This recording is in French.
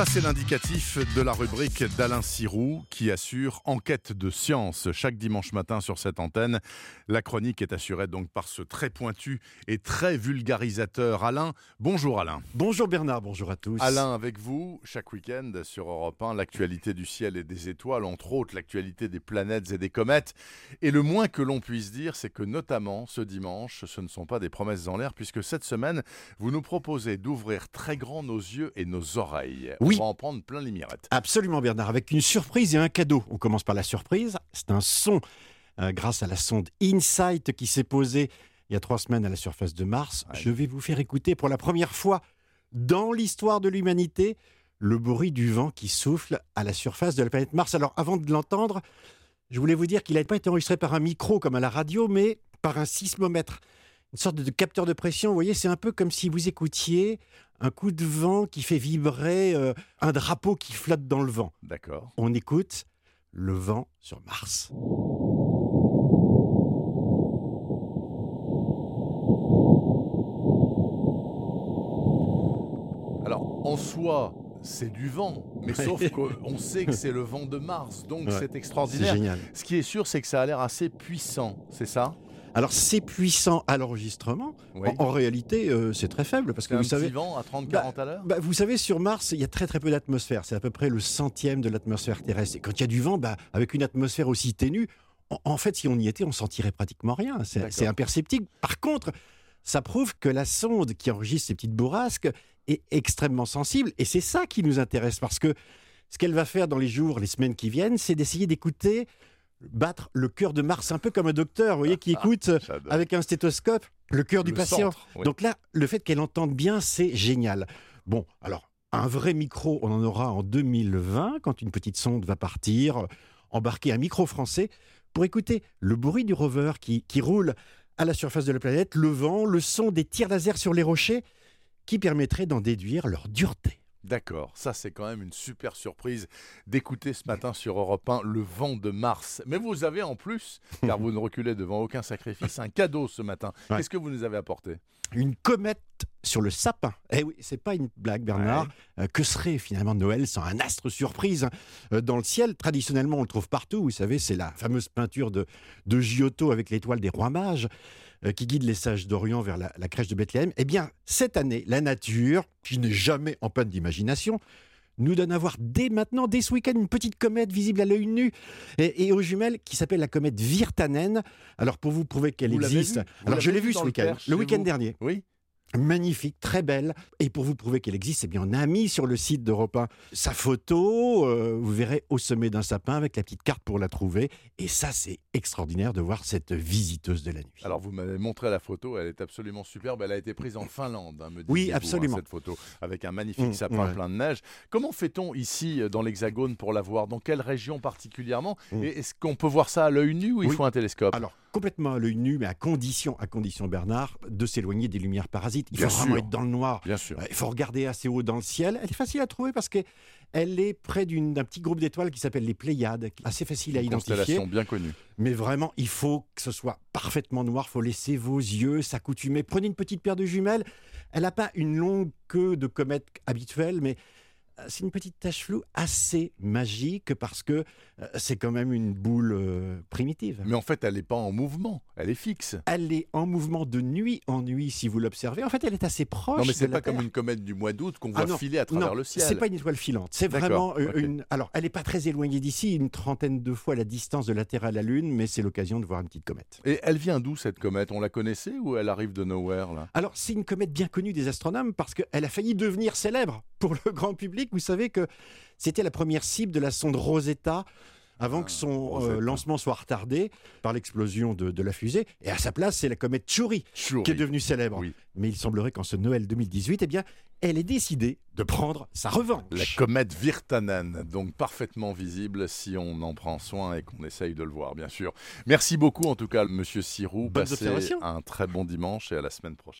Ça, c'est l'indicatif de la rubrique d'Alain Sirou qui assure Enquête de science chaque dimanche matin sur cette antenne. La chronique est assurée donc par ce très pointu et très vulgarisateur Alain. Bonjour Alain. Bonjour Bernard, bonjour à tous. Alain, avec vous, chaque week-end sur Europe 1, l'actualité du ciel et des étoiles, entre autres l'actualité des planètes et des comètes. Et le moins que l'on puisse dire, c'est que notamment ce dimanche, ce ne sont pas des promesses en l'air, puisque cette semaine, vous nous proposez d'ouvrir très grand nos yeux et nos oreilles. Oui. On va en prendre plein les mirettes. Absolument Bernard, avec une surprise et un cadeau. On commence par la surprise, c'est un son euh, grâce à la sonde InSight qui s'est posée il y a trois semaines à la surface de Mars. Ouais. Je vais vous faire écouter pour la première fois dans l'histoire de l'humanité le bruit du vent qui souffle à la surface de la planète Mars. Alors avant de l'entendre, je voulais vous dire qu'il n'a pas été enregistré par un micro comme à la radio, mais par un sismomètre. Une sorte de capteur de pression, vous voyez, c'est un peu comme si vous écoutiez un coup de vent qui fait vibrer euh, un drapeau qui flotte dans le vent. D'accord. On écoute le vent sur Mars. Alors, en soi, c'est du vent, mais Ouais. sauf qu'on sait que c'est le vent de Mars, donc Ouais. c'est C'est extraordinaire. génial. Ce qui est sûr, c'est que ça a l'air assez puissant, c'est ça? Alors c'est puissant à l'enregistrement. Oui. En, en réalité, euh, c'est très faible parce que un vous petit savez, vent à 30-40 à l'heure bah, vous savez, sur Mars, il y a très très peu d'atmosphère. C'est à peu près le centième de l'atmosphère terrestre. Et quand il y a du vent, bah, avec une atmosphère aussi ténue, en, en fait, si on y était, on sentirait pratiquement rien. C'est imperceptible. Par contre, ça prouve que la sonde qui enregistre ces petites bourrasques est extrêmement sensible. Et c'est ça qui nous intéresse parce que ce qu'elle va faire dans les jours, les semaines qui viennent, c'est d'essayer d'écouter battre le cœur de Mars, un peu comme un docteur, vous voyez, qui écoute euh, avec un stéthoscope le cœur du Le patient. centre, oui. Donc là, le fait qu'elle entende bien, c'est génial. Bon, alors, un vrai micro, on en aura en 2020, quand une petite sonde va partir, embarquer un micro français pour écouter le bruit du rover qui, qui roule à la surface de la planète, le vent, le son des tirs laser sur les rochers, qui permettrait d'en déduire leur dureté. D'accord, ça c'est quand même une super surprise d'écouter ce matin sur Europe 1 le vent de Mars. Mais vous avez en plus, car vous ne reculez devant aucun sacrifice, un cadeau ce matin. Ouais. Qu'est-ce que vous nous avez apporté? Une comète sur le sapin. Eh oui, c'est pas une blague, Bernard. Euh, que serait finalement Noël sans un astre surprise euh, dans le ciel? Traditionnellement, on le trouve partout. Vous savez, c'est la fameuse peinture de, de Giotto avec l'étoile des rois mages euh, qui guide les sages d'Orient vers la, la crèche de Bethléem. Eh bien, cette année, la nature, qui n'est jamais en panne d'imagination, nous donne à voir dès maintenant, dès ce week-end, une petite comète visible à l'œil nu et, et aux jumelles qui s'appelle la comète Virtanen. Alors, pour vous prouver qu'elle existe, alors je l'ai vue ce week-end, le week-end dernier Oui magnifique, très belle. Et pour vous prouver qu'elle existe, eh bien, on a mis sur le site d'Europe 1 sa photo. euh, vous verrez au sommet d'un sapin avec la petite carte pour la trouver. Et ça, c'est extraordinaire de voir cette visiteuse de la nuit. Alors vous m'avez montré la photo, elle est absolument superbe. Elle a été prise en Finlande, hein, me Oui, hein, absolument. cette photo, avec un magnifique Mm, sapin ouais. plein de neige. Comment fait-on ici, euh, dans l'Hexagone, pour la voir? Dans quelle région particulièrement? Mm. Et est-ce qu'on peut voir ça à l'œil nu ou il Oui. faut un télescope? Alors, complètement à l'œil nu, mais à condition, à condition, Bernard, de s'éloigner des lumières parasites. Il Bien faut vraiment être dans le noir. Bien sûr. Euh, Il faut regarder assez haut dans le ciel. Elle est facile à trouver parce qu'elle est près d'un petit groupe d'étoiles qui s'appelle les Pléiades, assez facile à Une identifier. constellation bien connue. Mais vraiment, il faut que ce soit parfaitement noir. Il faut laisser vos yeux s'accoutumer. Prenez une petite paire de jumelles. Elle n'a pas une longue queue de comète habituelle, mais c'est une petite tache floue assez magique parce que euh, c'est quand même une boule euh, primitive. Mais en fait, elle n'est pas en mouvement, elle est fixe. Elle est en mouvement de nuit en nuit si vous l'observez. En fait, elle est assez proche. Non, mais c'est pas comme une comète du mois d'août qu'on Ah voit non, filer à travers non, le ciel. C'est pas une étoile filante. C'est vraiment euh, une. Alors, elle n'est pas très éloignée d'ici, une trentaine de fois la distance de la Terre à la Lune, mais c'est l'occasion de voir une petite comète. Et elle vient d'où cette comète? On la connaissait ou elle arrive de nowhere là? Alors, c'est une comète bien connue des astronomes parce qu'elle a failli devenir célèbre pour le grand public. Vous savez que c'était la première cible de la sonde Rosetta avant Ah, que son euh, lancement soit retardé par l'explosion de, de la fusée. Et à sa place, c'est la comète Chury Chury. qui est devenue célèbre. Oui. Mais il semblerait qu'en ce Noël 2018, eh bien, elle ait décidé de prendre sa revanche. La comète Virtanen, donc parfaitement visible si on en prend soin et qu'on essaye de le voir, bien sûr. Merci beaucoup en tout cas, monsieur Sirou. Bonne Passez observation. un très bon dimanche et à la semaine prochaine.